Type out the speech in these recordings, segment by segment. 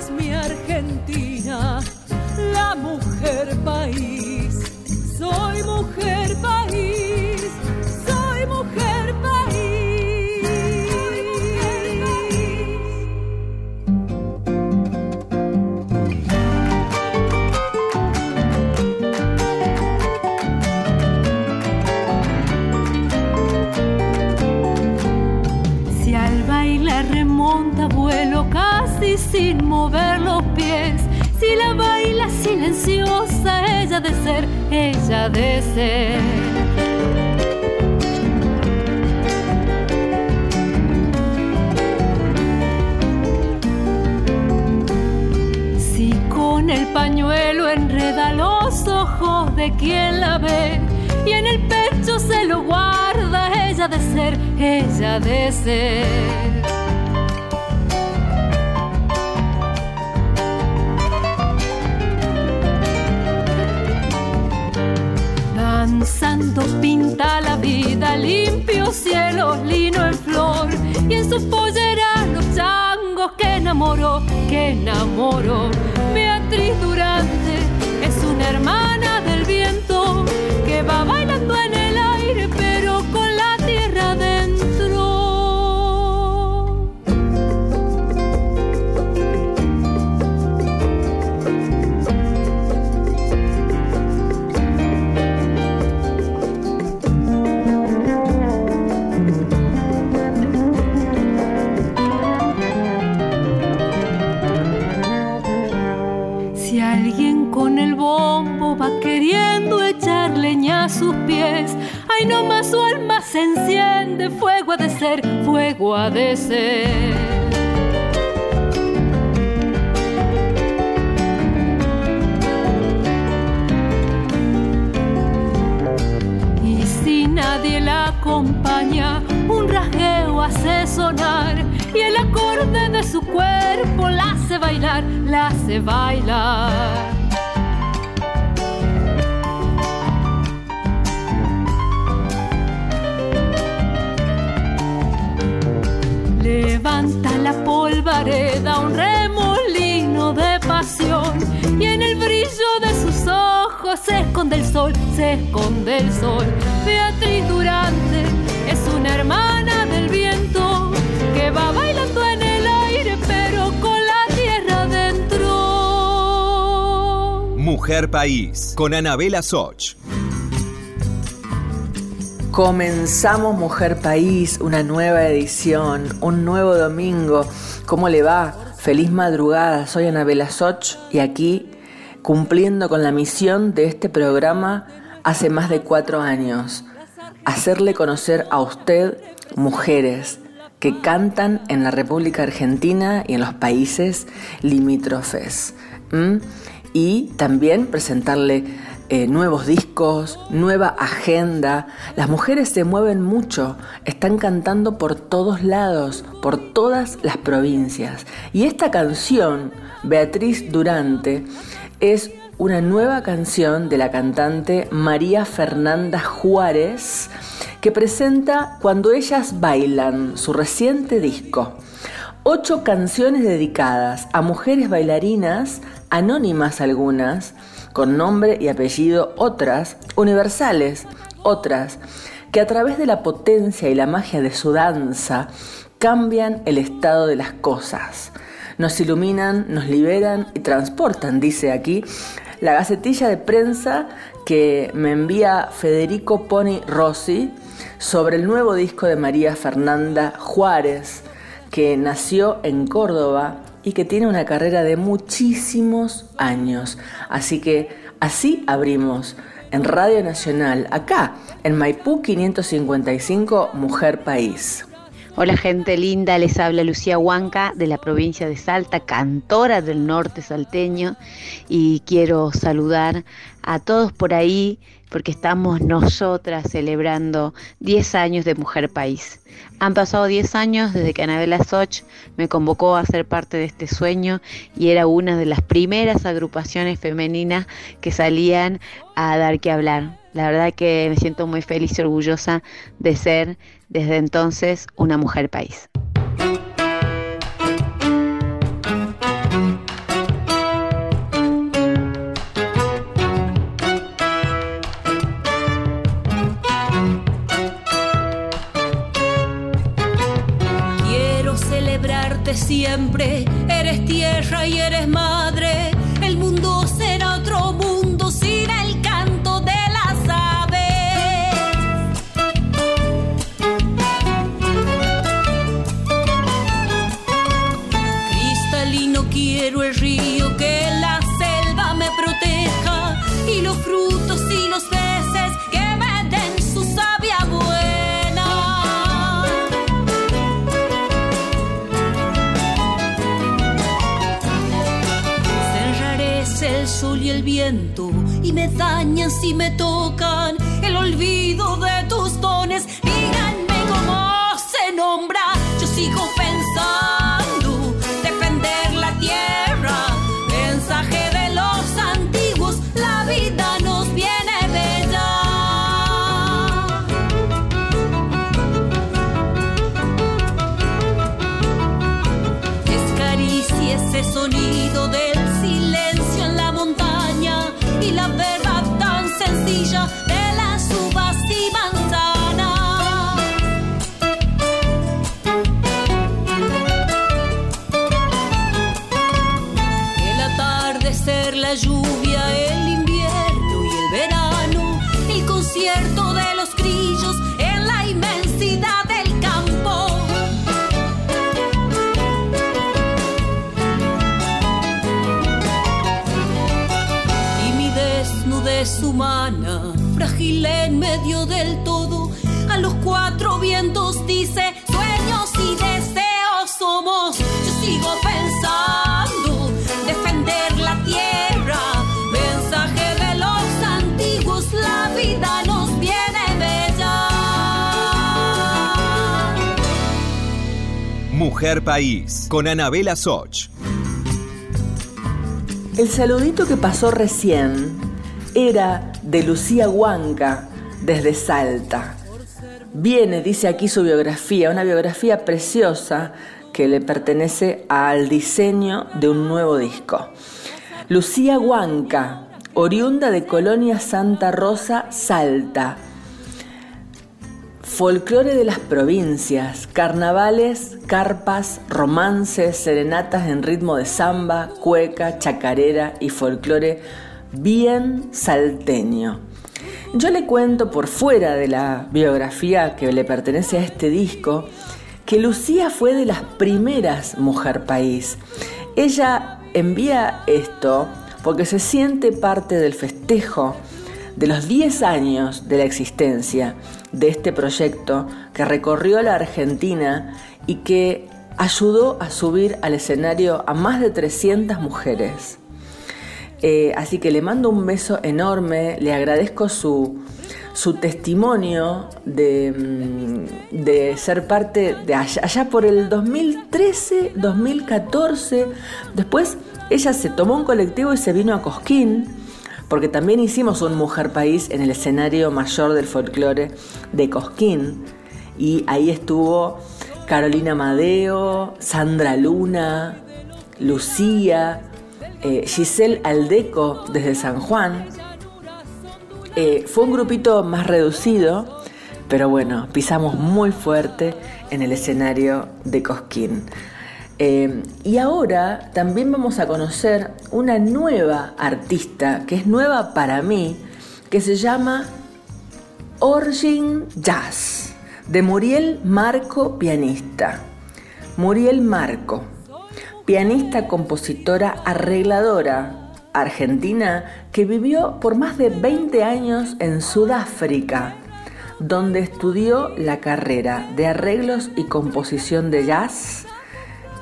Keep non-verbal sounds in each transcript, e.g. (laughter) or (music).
es mi Argentina, la mujer país. Sin mover los pies, si la baila silenciosa, ella de ser, ella de ser. Si con el pañuelo enreda los ojos de quien la ve y en el pecho se lo guarda, ella de ser, ella de ser. Danzando pinta la vida, limpio cielo, lino en flor, y en sus polleras los changos que enamoró, que enamoró. Beatriz Durante es una hermana del viento que va bailando Si alguien con el bombo va queriendo echar leña a sus pies, ay no más su alma se enciende, fuego ha de ser, fuego ha de ser. Sonar y el acorde de su cuerpo la hace bailar, la hace bailar. Levanta la polvareda un remolino de pasión y en el brillo de sus ojos se esconde el sol, se esconde el sol. Beatriz Durante es una hermana Mujer País, con Anabela Soch. Comenzamos Mujer País, una nueva edición, un nuevo domingo. ¿Cómo le va? Feliz madrugada, soy Anabela Soch y aquí cumpliendo con la misión de este programa hace más de cuatro años. Hacerle conocer a usted mujeres que cantan en la República Argentina y en los países limítrofes. Y también presentarle eh, nuevos discos, nueva agenda. Las mujeres se mueven mucho, están cantando por todos lados, por todas las provincias. Y esta canción, Beatriz Durante, es una nueva canción de la cantante María Fernanda Juárez que presenta Cuando ellas bailan, su reciente disco. Ocho canciones dedicadas a mujeres bailarinas, anónimas algunas, con nombre y apellido otras, universales, otras, que a través de la potencia y la magia de su danza cambian el estado de las cosas. Nos iluminan, nos liberan y transportan, dice aquí la gacetilla de prensa que me envía Federico Poni Rossi sobre el nuevo disco de María Fernanda Juárez, que nació en Córdoba y que tiene una carrera de muchísimos años. Así que así abrimos en Radio Nacional, acá en Maipú 555, Mujer País. Hola gente linda, les habla Lucía Huanca de la provincia de Salta, cantora del norte salteño y quiero saludar a todos por ahí porque estamos nosotras celebrando 10 años de Mujer País. Han pasado 10 años desde que Anabela Soch me convocó a ser parte de este sueño y era una de las primeras agrupaciones femeninas que salían a dar que hablar. La verdad que me siento muy feliz y orgullosa de ser desde entonces una mujer país. Humana, frágil en medio del todo, a los cuatro vientos dice, sueños y deseos somos, yo sigo pensando, defender la tierra, mensaje de los antiguos, la vida nos viene bella. Mujer País, con Anabela Soch. El saludito que pasó recién era de Lucía Huanca desde Salta. Viene, dice aquí su biografía, una biografía preciosa que le pertenece al diseño de un nuevo disco. Lucía Huanca, oriunda de Colonia Santa Rosa, Salta. Folclore de las provincias, carnavales, carpas, romances, serenatas en ritmo de samba, cueca, chacarera y folclore bien salteño. Yo le cuento por fuera de la biografía que le pertenece a este disco que Lucía fue de las primeras mujer país. Ella envía esto porque se siente parte del festejo de los 10 años de la existencia de este proyecto que recorrió la Argentina y que ayudó a subir al escenario a más de 300 mujeres. Eh, así que le mando un beso enorme, le agradezco su, su testimonio de, mm, de ser parte de allá, allá por el 2013, 2014. Después ella se tomó un colectivo y se vino a Cosquín, porque también hicimos un Mujer País en el escenario mayor del folclore de Cosquín. Y ahí estuvo Carolina Madeo, Sandra Luna, Lucía, eh, Giselle Aldeco desde San Juan. Eh, fue un grupito más reducido, pero bueno, pisamos muy fuerte en el escenario de Cosquín. Eh, y ahora también vamos a conocer una nueva artista, que es nueva para mí, que se llama Origin Jazz, de Muriel Marco, pianista. Muriel Marco, pianista, compositora, arregladora argentina que vivió por más de 20 años en Sudáfrica, donde estudió la carrera de arreglos y composición de jazz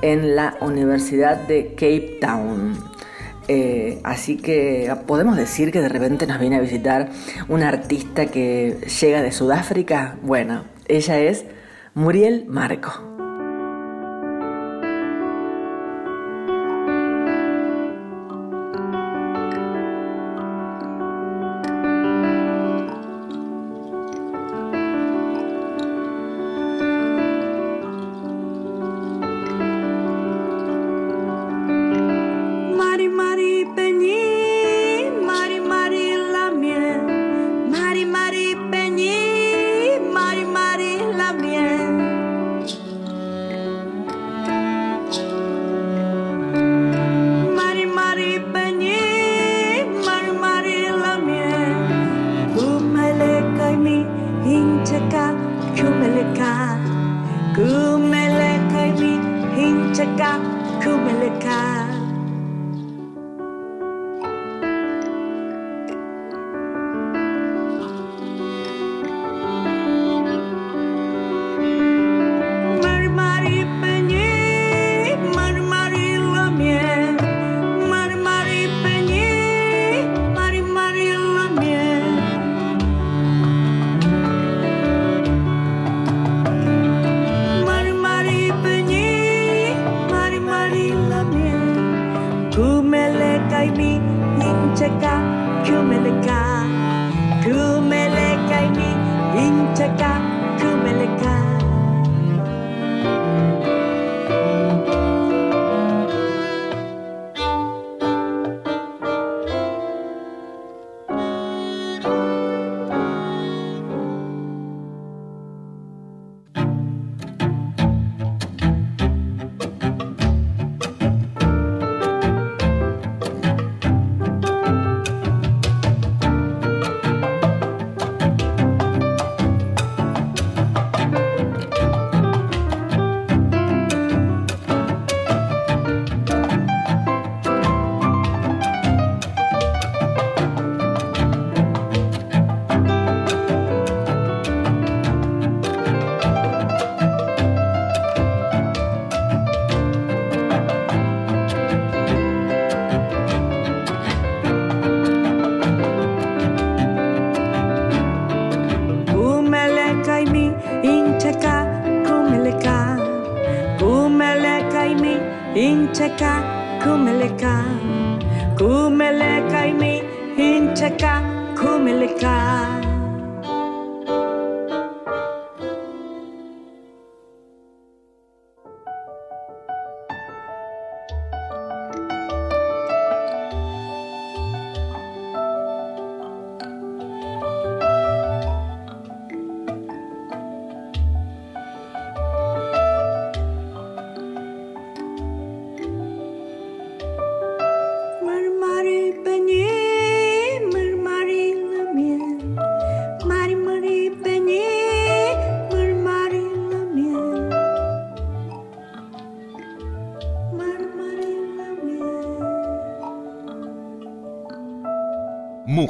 en la Universidad de Cape Town. Eh, así que podemos decir que de repente nos viene a visitar una artista que llega de Sudáfrica. Bueno, ella es Muriel Marco.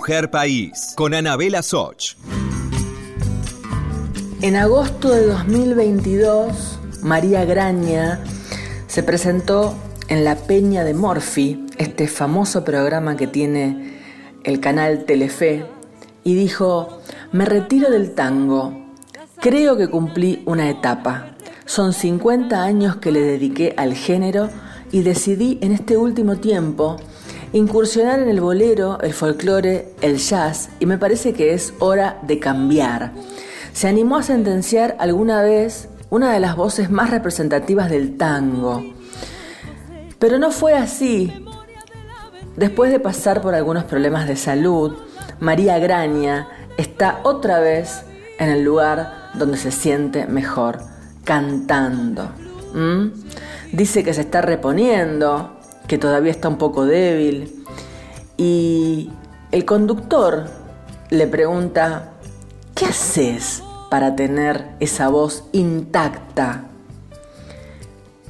País, con Anabela. En agosto de 2022, María Graña se presentó en La Peña de Morphy, este famoso programa que tiene el canal Telefe, y dijo, me retiro del tango, creo que cumplí una etapa, son 50 años que le dediqué al género y decidí en este último tiempo incursionar en el bolero, el folclore, el jazz, y me parece que es hora de cambiar se animó a sentenciar alguna vez una de las voces más representativas del tango. Pero no fue así. Después de pasar por algunos problemas de salud, María Graña está otra vez en el lugar donde se siente mejor, cantando. ¿Mm? Dice que se está reponiendo, que todavía está un poco débil. Y el conductor le pregunta, ¿qué haces para tener esa voz intacta?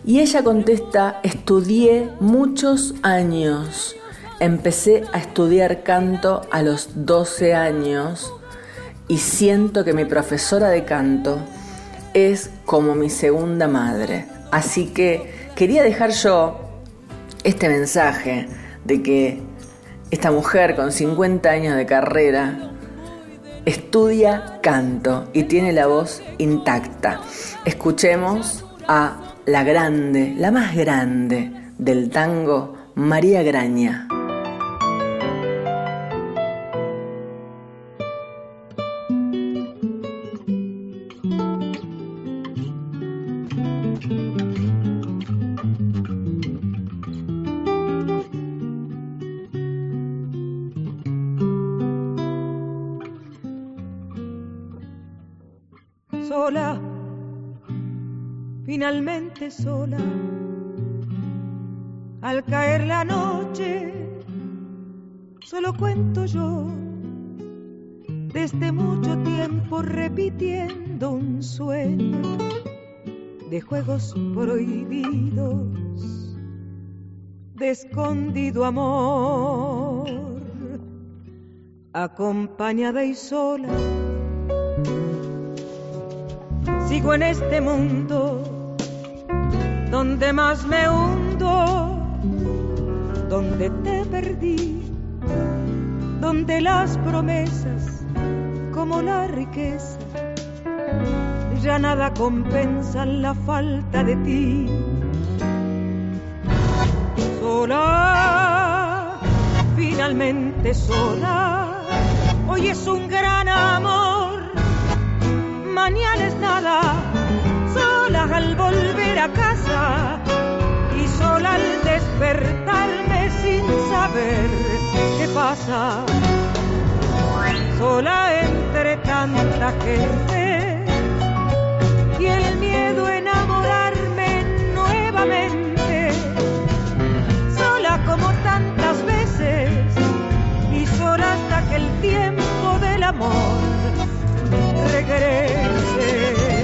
Y ella contesta, estudié muchos años. Empecé a estudiar canto a los 12 años y siento que mi profesora de canto es como mi segunda madre. Así que quería dejar yo este mensaje de que esta mujer con 50 años de carrera estudia canto y tiene la voz intacta. Escuchemos a la grande, la más grande del tango, María Graña. Sola, finalmente sola. Al caer la noche, solo cuento yo, desde mucho tiempo repitiendo un sueño de juegos prohibidos, de escondido amor, acompañada y sola sigo en este mundo donde más me hundo, donde te perdí, donde las promesas como la riqueza ya nada compensan la falta de ti. Sola finalmente sola. Hoy es un gran amor, nada, sola al volver a casa y sola al despertarme sin saber qué pasa. Sola entre tanta gente y el miedo a enamorarme nuevamente. Sola como tantas veces y sola hasta que el tiempo del amor regrese.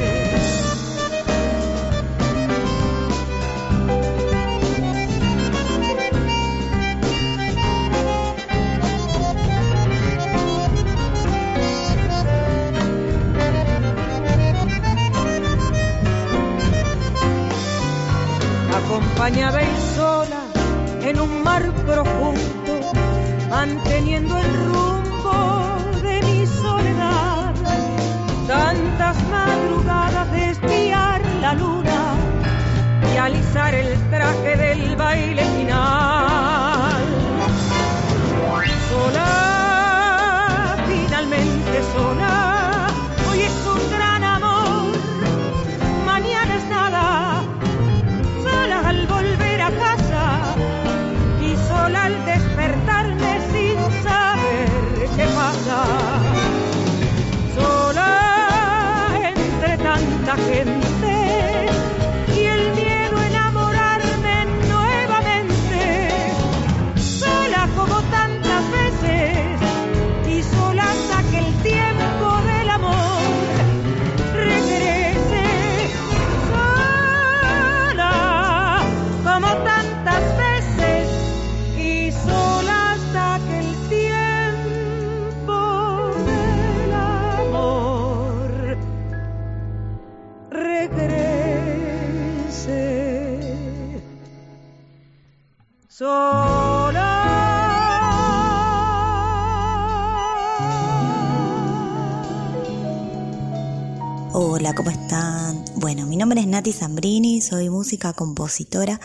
Hola, ¿cómo están? Bueno, mi nombre es Nati Zambrini, soy música compositora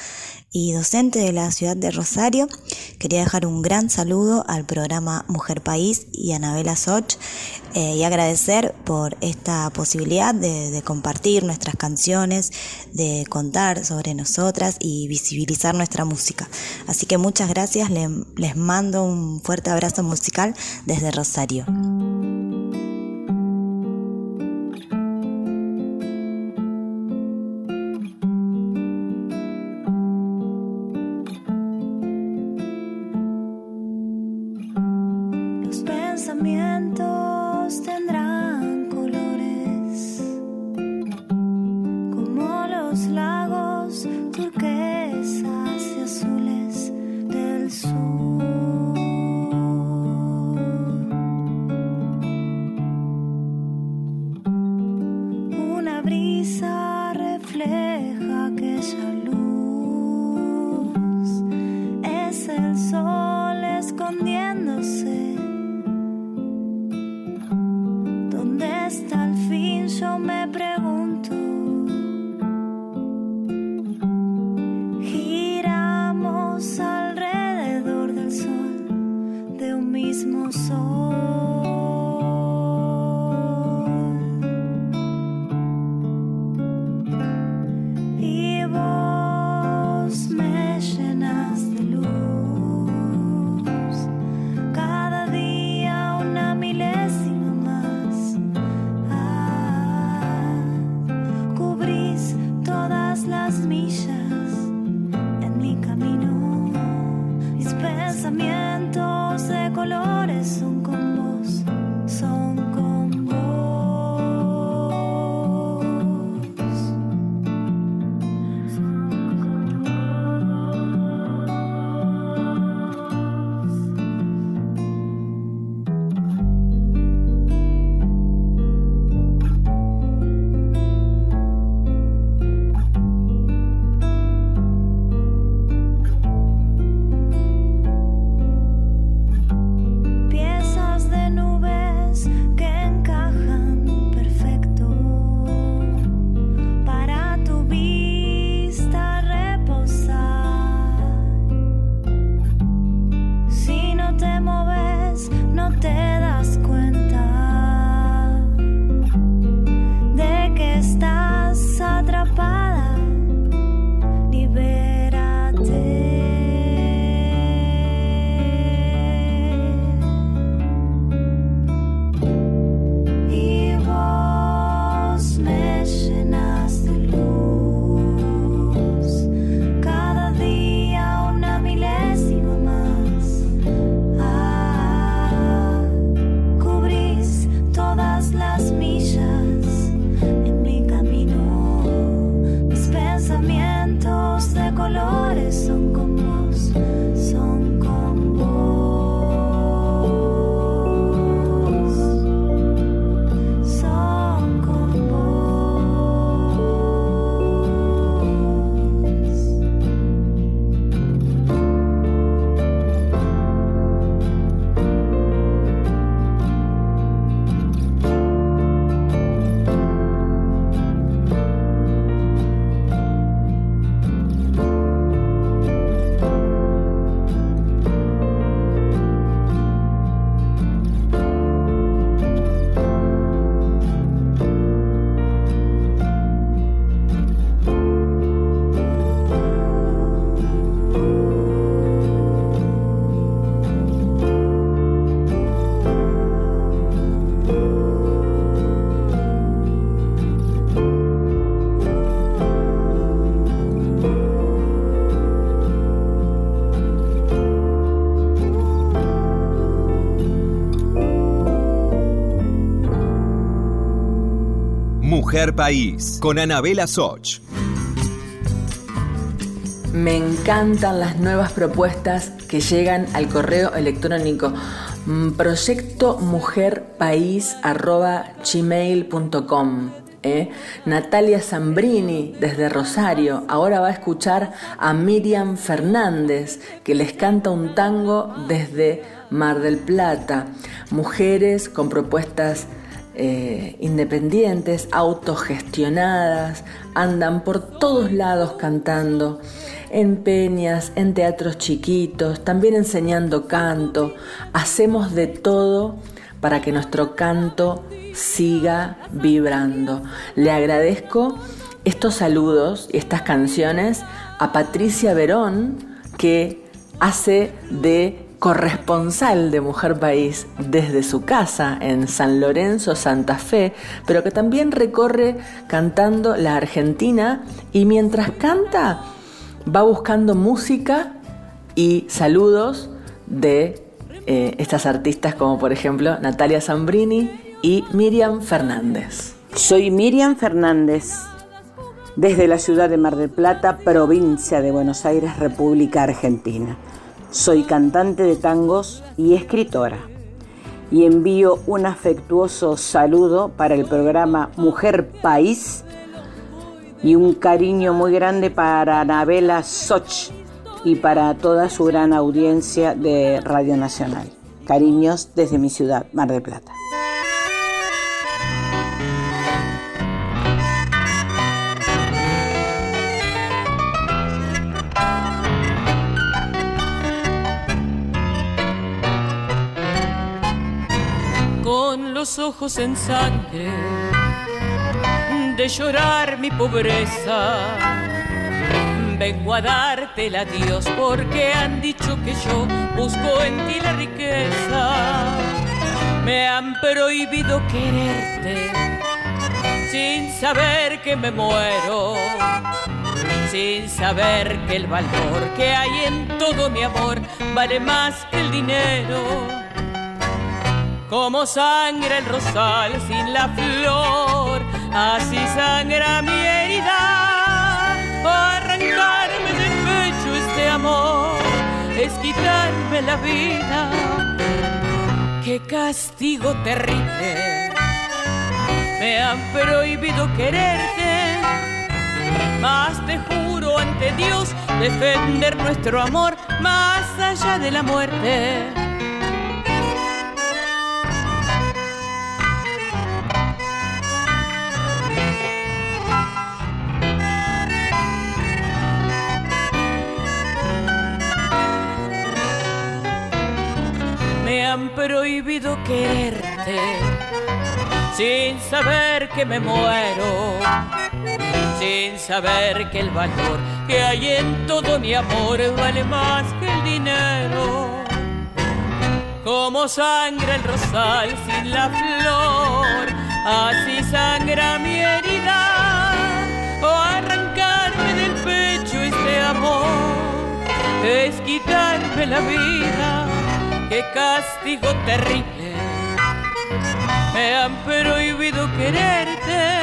y docente de la ciudad de Rosario. Quería dejar un gran saludo al programa Mujer País y a Anabela Soch eh, y agradecer por esta posibilidad de, compartir nuestras canciones, de contar sobre nosotras y visibilizar nuestra música. Así que muchas gracias, le- les mando un fuerte abrazo musical desde Rosario. solo. País con Anabela Soch. Me encantan las nuevas propuestas que llegan al correo electrónico mm, proyectomujerpaís.gmail.com ¿eh? Natalia Zambrini desde Rosario ahora va a escuchar a Miriam Fernández que les canta un tango desde Mar del Plata. Mujeres con propuestas eh, independientes, autogestionadas, andan por todos lados cantando, en peñas, en teatros chiquitos, también enseñando canto. Hacemos de todo para que nuestro canto siga vibrando. Le agradezco estos saludos y estas canciones a Patricia Verón, que hace de corresponsal de Mujer País desde su casa en San Lorenzo, Santa Fe, pero que también recorre cantando la Argentina y mientras canta va buscando música y saludos de eh, estas artistas como por ejemplo Natalia Zambrini y Miriam Fernández. Soy Miriam Fernández, desde la ciudad de Mar del Plata, provincia de Buenos Aires, República Argentina. Soy cantante de tangos y escritora y envío un afectuoso saludo para el programa Mujer País y un cariño muy grande para Anabela Soch y para toda su gran audiencia de Radio Nacional. Cariños desde mi ciudad, Mar del Plata. Los ojos en sangre de llorar mi pobreza. Vengo a darte el adiós porque han dicho que yo busco en ti la riqueza. Me han prohibido quererte sin saber que me muero, sin saber que el valor que hay en todo mi amor vale más que el dinero como sangra el rosal sin la flor, así sangra mi herida. Arrancarme del pecho este amor es quitarme la vida. Qué castigo terrible. Me han prohibido quererte, más te juro ante Dios defender nuestro amor más allá de la muerte. Han prohibido quererte sin saber que me muero, sin saber que el valor que hay en todo mi amor vale más que el dinero. Como sangra el rosal sin la flor, así sangra mi herida. O arrancarme del pecho este amor es quitarme la vida. Qué castigo terrible. Me han prohibido quererte,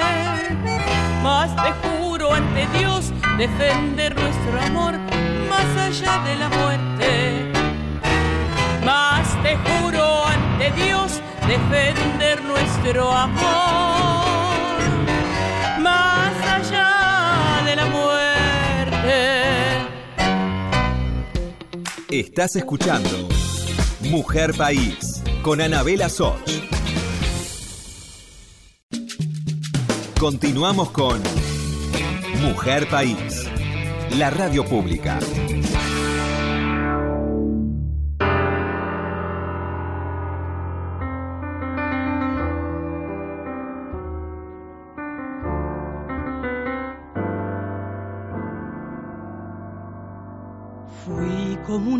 más te juro ante Dios defender nuestro amor más allá de la muerte. Más te juro ante Dios defender nuestro amor más allá de la muerte. Estás escuchando Mujer País con Anabela Soch. Continuamos con Mujer País, la radio pública.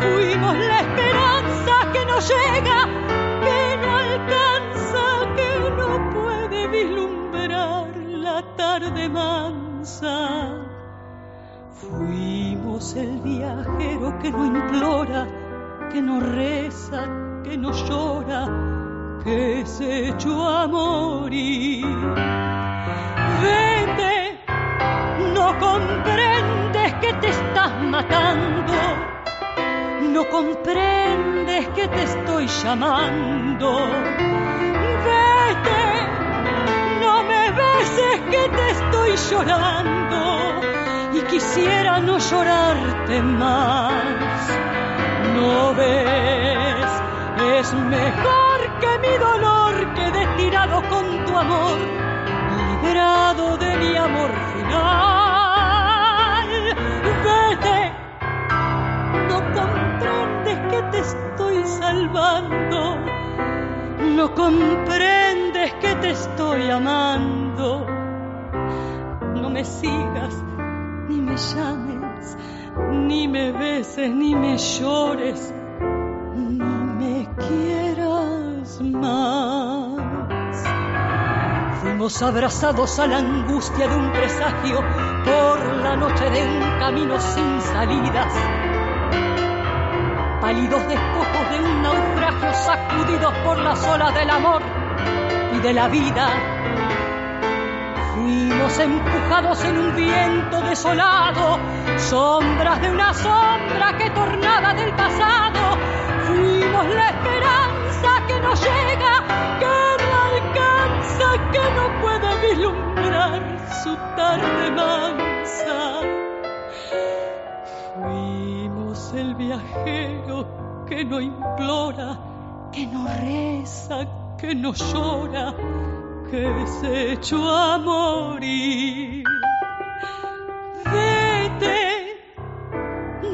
Fuimos la esperanza que nos llega, que no alcanza, que no puede vislumbrar la tarde mansa. Fuimos el viajero que no implora, que no reza, que no llora, que se echó a morir. Vete, no comprendes que te estás matando, no comprendes que te estoy llamando. Vete, no me beses que te estoy llorando y quisiera no llorarte más. No ves, es mejor que mi dolor quede tirado con tu amor, liberado de mi amor final. Te estoy salvando, no comprendes que te estoy amando. No me sigas, ni me llames, ni me beses, ni me llores, ni me quieras más. Fuimos abrazados a la angustia de un presagio por la noche de un camino sin salidas. Pálidos despojos de un naufragio sacudidos por las olas del amor y de la vida. Fuimos empujados en un viento desolado, sombras de una sombra que tornaba del pasado. Fuimos la esperanza que nos llega, que no alcanza, que no puede vislumbrar su tarde mansa. Fuimos viajero que no implora, que no reza, que no llora, que se echó a morir. Vete,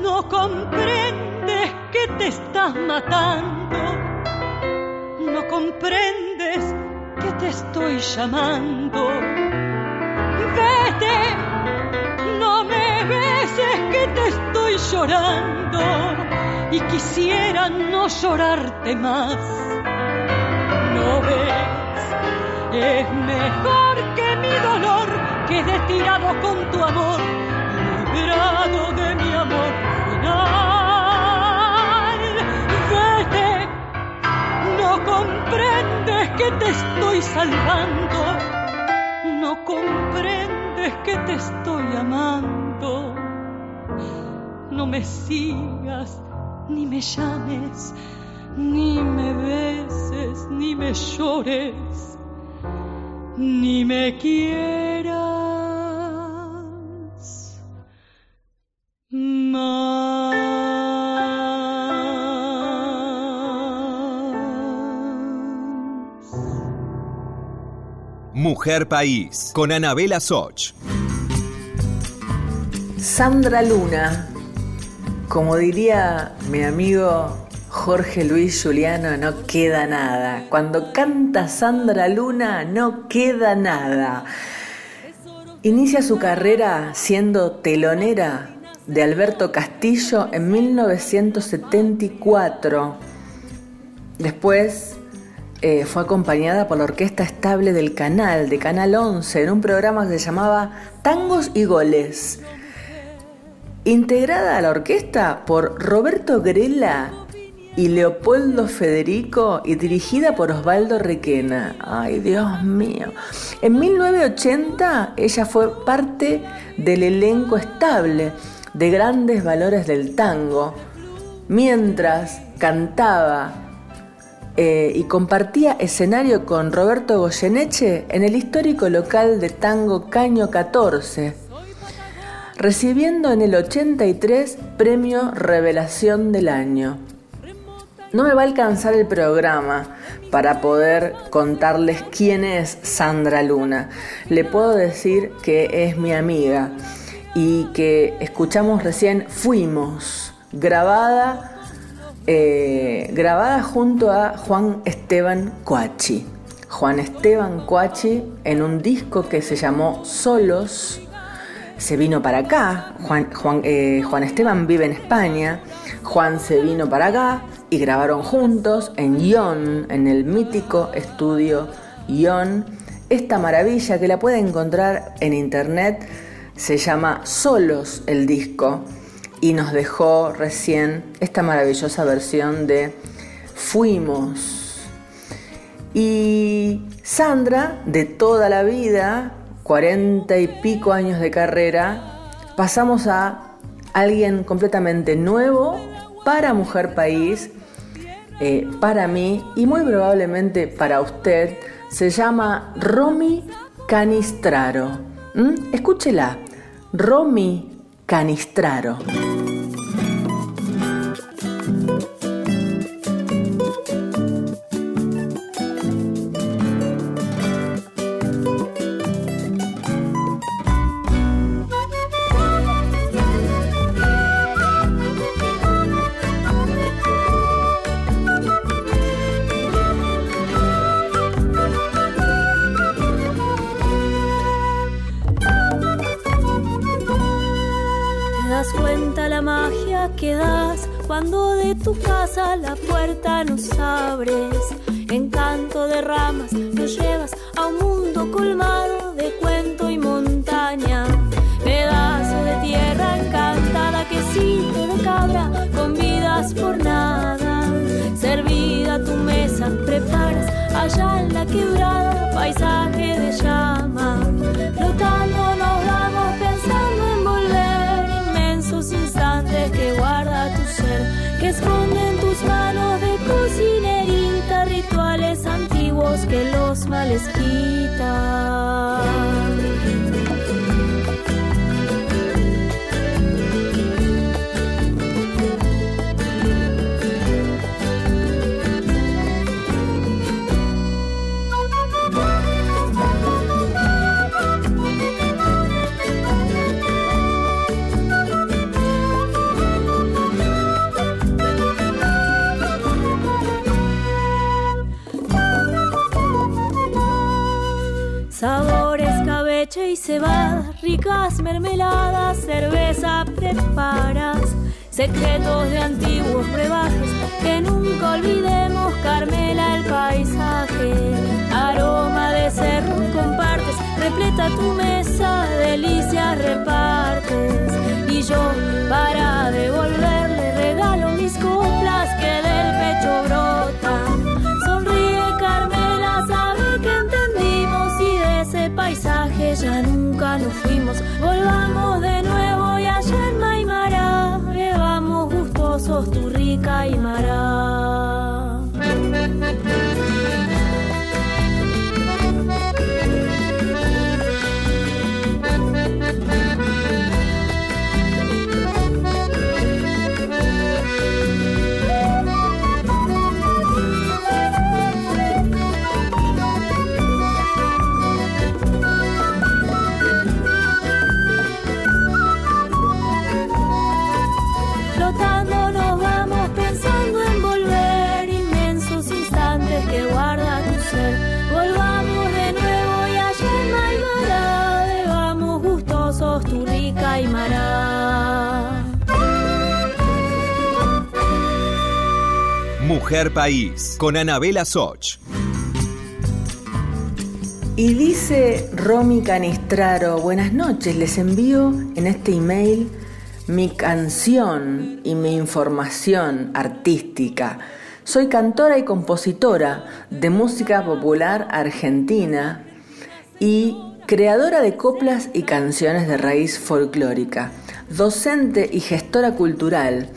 no comprendes que te estás matando, no comprendes que te estoy llamando. Vete, no me beses que te estoy llorando y quisiera no llorarte más. No ves, es mejor que mi dolor quede tirado con tu amor, librado de mi amor final. Vete, no comprendes que te estoy salvando, no comprendes que te estoy amando. No me sigas ni me llames, ni me beses, ni me llores, ni me quieras. Mujer País, con Anabela Soch. Sandra Luna, como diría mi amigo Jorge Luis Juliano, no queda nada. Cuando canta Sandra Luna, no queda nada. Inicia su carrera siendo telonera de Alberto Castillo en 1974. Después eh, fue acompañada por la Orquesta Estable del Canal, de Canal 11, en un programa que se llamaba Tangos y Goles. Integrada a la orquesta por Roberto Grela y Leopoldo Federico y dirigida por Osvaldo Requena. Ay, Dios mío. En 1980 ella fue parte del elenco estable de grandes valores del tango, mientras cantaba eh, y compartía escenario con Roberto Goyeneche en el histórico local de tango Caño 14 recibiendo en el 83 premio Revelación del Año. No me va a alcanzar el programa para poder contarles quién es Sandra Luna. Le puedo decir que es mi amiga y que escuchamos recién Fuimos, grabada, eh, grabada junto a Juan Esteban Coachi. Juan Esteban Coachi en un disco que se llamó Solos se vino para acá, Juan, Juan, eh, Juan, Esteban vive en España, Juan se vino para acá y grabaron juntos en Ion, en el mítico estudio Ion, esta maravilla que la puede encontrar en internet, se llama Solos el disco y nos dejó recién esta maravillosa versión de Fuimos. Y Sandra, de toda la vida, cuarenta y pico años de carrera, pasamos a alguien completamente nuevo para Mujer País, eh, para mí y muy probablemente para usted. Se llama Romy Canistraro. ¿Mm? Escúchela, Romy Canistraro. Cuando de tu casa la puerta nos abres, encanto de ramas nos llevas a un mundo colmado de cuento y montaña. Pedazo de tierra encantada, quesito de cabra, con vidas por nada. Servida tu mesa, preparas allá en la quebrada, paisaje de llama. Flotando nos que esconden tus manos de cocinerita, rituales antiguos que los males quitan. Cebada, ricas mermeladas, cerveza preparas, secretos de antiguos brebajes, que nunca olvidemos, Carmela el paisaje, aroma de cerro compartes, repleta tu mesa, delicias repartes, y yo para devolverle regalo mis coplas que del pecho brotan. Ya nunca nos fuimos. Volvamos de nuevo y allá en Maimara, bebamos gustosos tu rica Aymara. Mujer País, con Anabela Soch. Y dice Romy Canistraro, buenas noches, les envío en este email mi canción y mi información artística. Soy cantora y compositora de música popular argentina y creadora de coplas y canciones de raíz folclórica, docente y gestora cultural.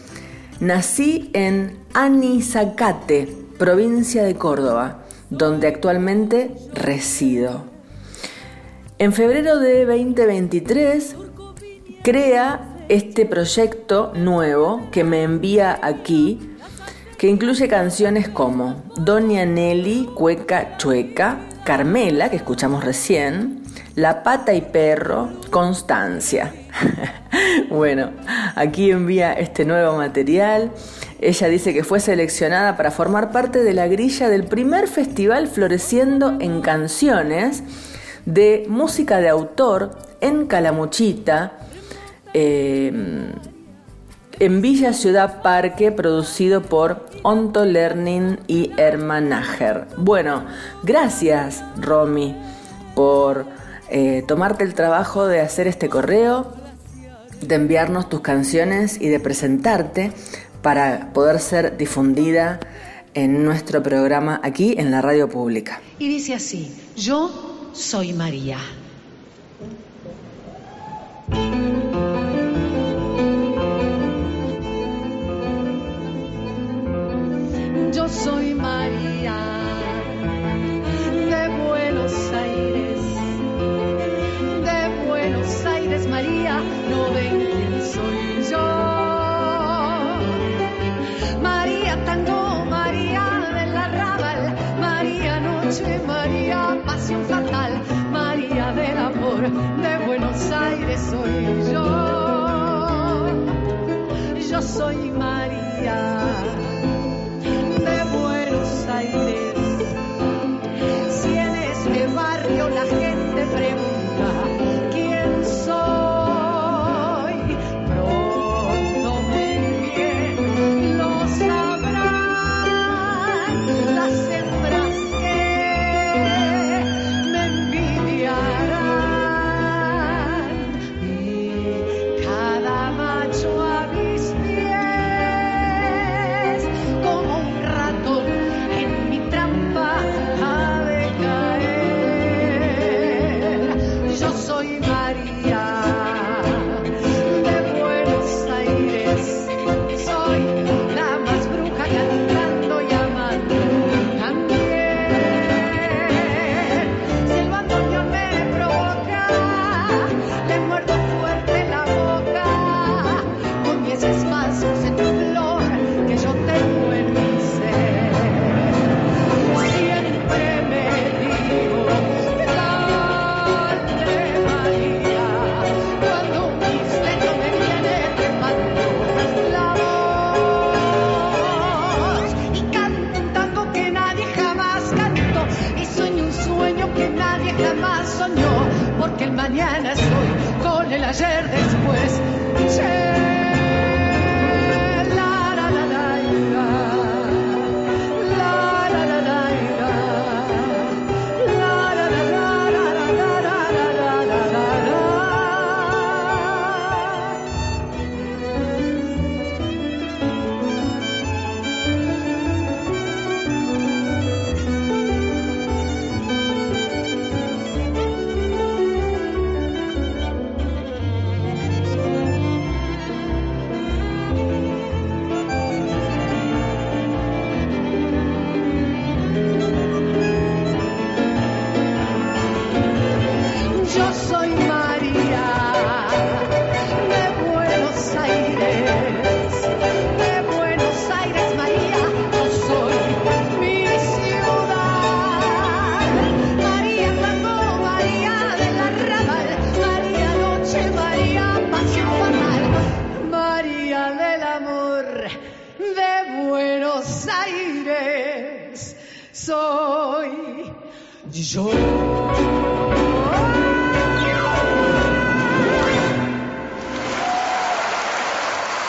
Nací en Anizacate, provincia de Córdoba, donde actualmente resido. En febrero de 2023 crea este proyecto nuevo que me envía aquí, que incluye canciones como Doña Nelly, Cueca Chueca, Carmela, que escuchamos recién, La Pata y Perro, Constancia. (laughs) bueno, aquí envía este nuevo material. Ella dice que fue seleccionada para formar parte de la grilla del primer festival Floreciendo en Canciones de música de autor en Calamuchita, eh, en Villa Ciudad Parque, producido por Onto Learning y Hermanager. Bueno, gracias Romy por eh, tomarte el trabajo de hacer este correo, de enviarnos tus canciones y de presentarte para poder ser difundida en nuestro programa aquí en la radio pública. Y dice así, yo soy María. Buenos Aires soy yo. Yo soy María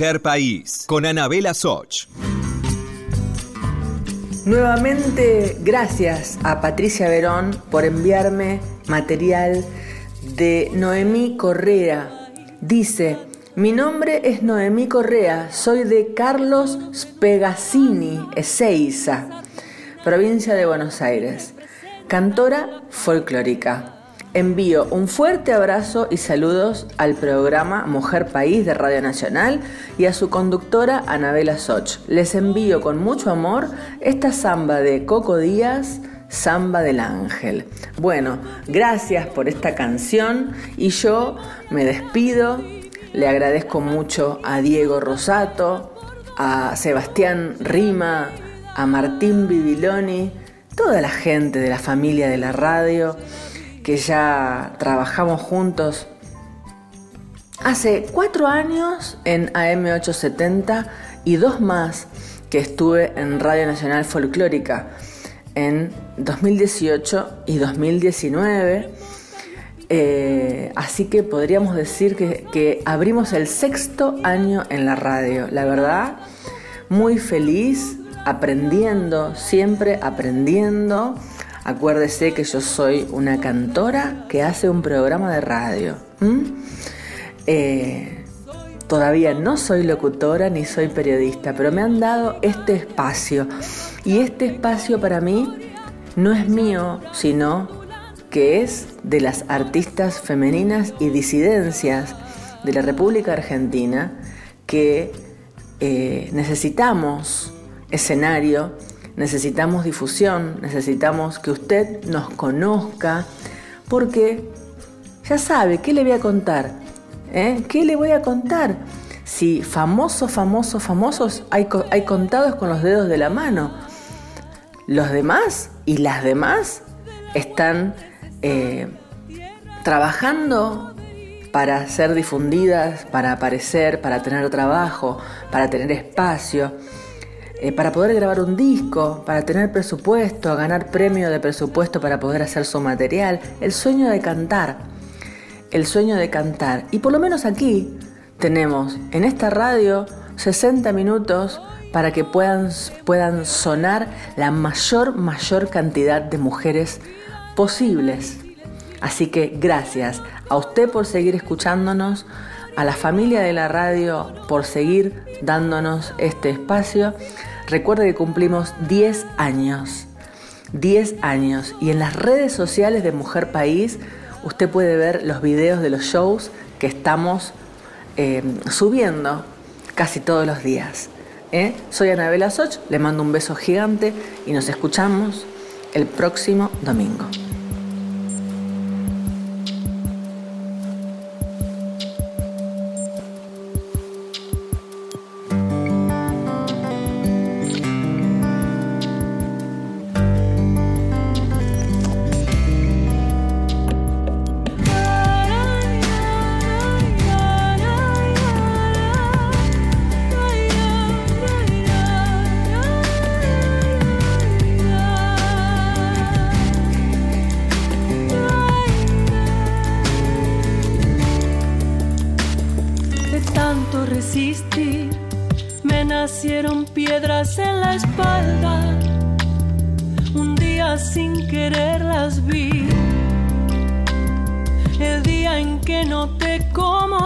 País con Anabela Soch. Nuevamente, gracias a Patricia Verón por enviarme material de Noemí Correa. Dice, mi nombre es Noemí Correa, soy de Carlos Spegasini, Ezeiza, provincia de Buenos Aires, cantora folclórica. Envío un fuerte abrazo y saludos al programa Mujer País de Radio Nacional y a su conductora Anabela Soch. Les envío con mucho amor esta samba de Coco Díaz, Samba del Ángel. Bueno, gracias por esta canción y yo me despido. Le agradezco mucho a Diego Rosato, a Sebastián Rima, a Martín Bibiloni, toda la gente de la familia de la radio que ya trabajamos juntos hace cuatro años en AM870 y dos más que estuve en Radio Nacional Folclórica en 2018 y 2019. Eh, así que podríamos decir que, que, abrimos el sexto año en la radio. La verdad, muy feliz, aprendiendo, siempre aprendiendo Acuérdese que yo soy una cantora que hace un programa de radio. Eh, todavía no soy locutora ni soy periodista, pero me han dado este espacio. Y este espacio para mí no es mío, sino que es de las artistas femeninas y disidencias de la República Argentina que eh, necesitamos escenario, necesitamos difusión, necesitamos que usted nos conozca, porque ya sabe, ¿qué le voy a contar? ¿Eh? ¿Qué le voy a contar? Si famosos, famosos, famosos hay, hay contados con los dedos de la mano. Los demás y las demás están eh, trabajando para ser difundidas, para aparecer, para tener trabajo, para tener espacio, eh, para poder grabar un disco, para tener presupuesto, ganar premio de presupuesto para poder hacer su material, el sueño de cantar el sueño de cantar. Y por lo menos aquí tenemos en esta radio 60 minutos para que puedan, puedan sonar la mayor, mayor cantidad de mujeres posibles. Así que gracias a usted por seguir escuchándonos, a la familia de la radio por seguir dándonos este espacio. Recuerde que cumplimos 10 años. 10 años. Y en las redes sociales de Mujer País usted puede ver los videos de los shows que estamos eh, subiendo casi todos los días. ¿eh? Soy Anabela Soch, le mando un beso gigante y nos escuchamos el próximo domingo.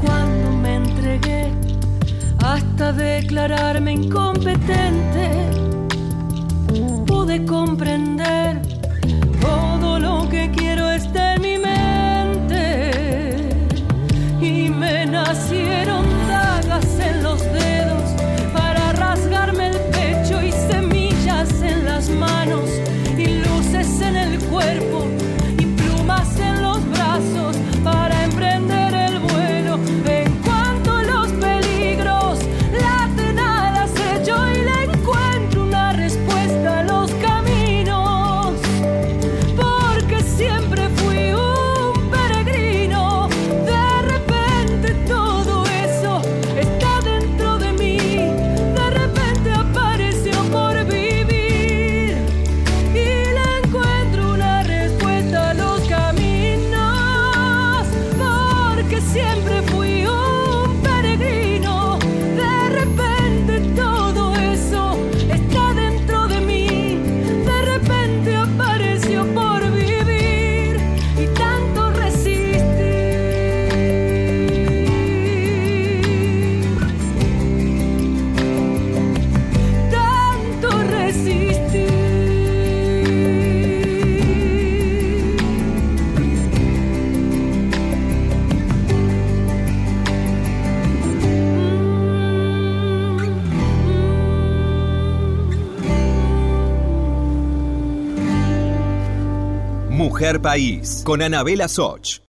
Cuando me entregué hasta declararme incompetente, pude comprender País con Anabela Soch.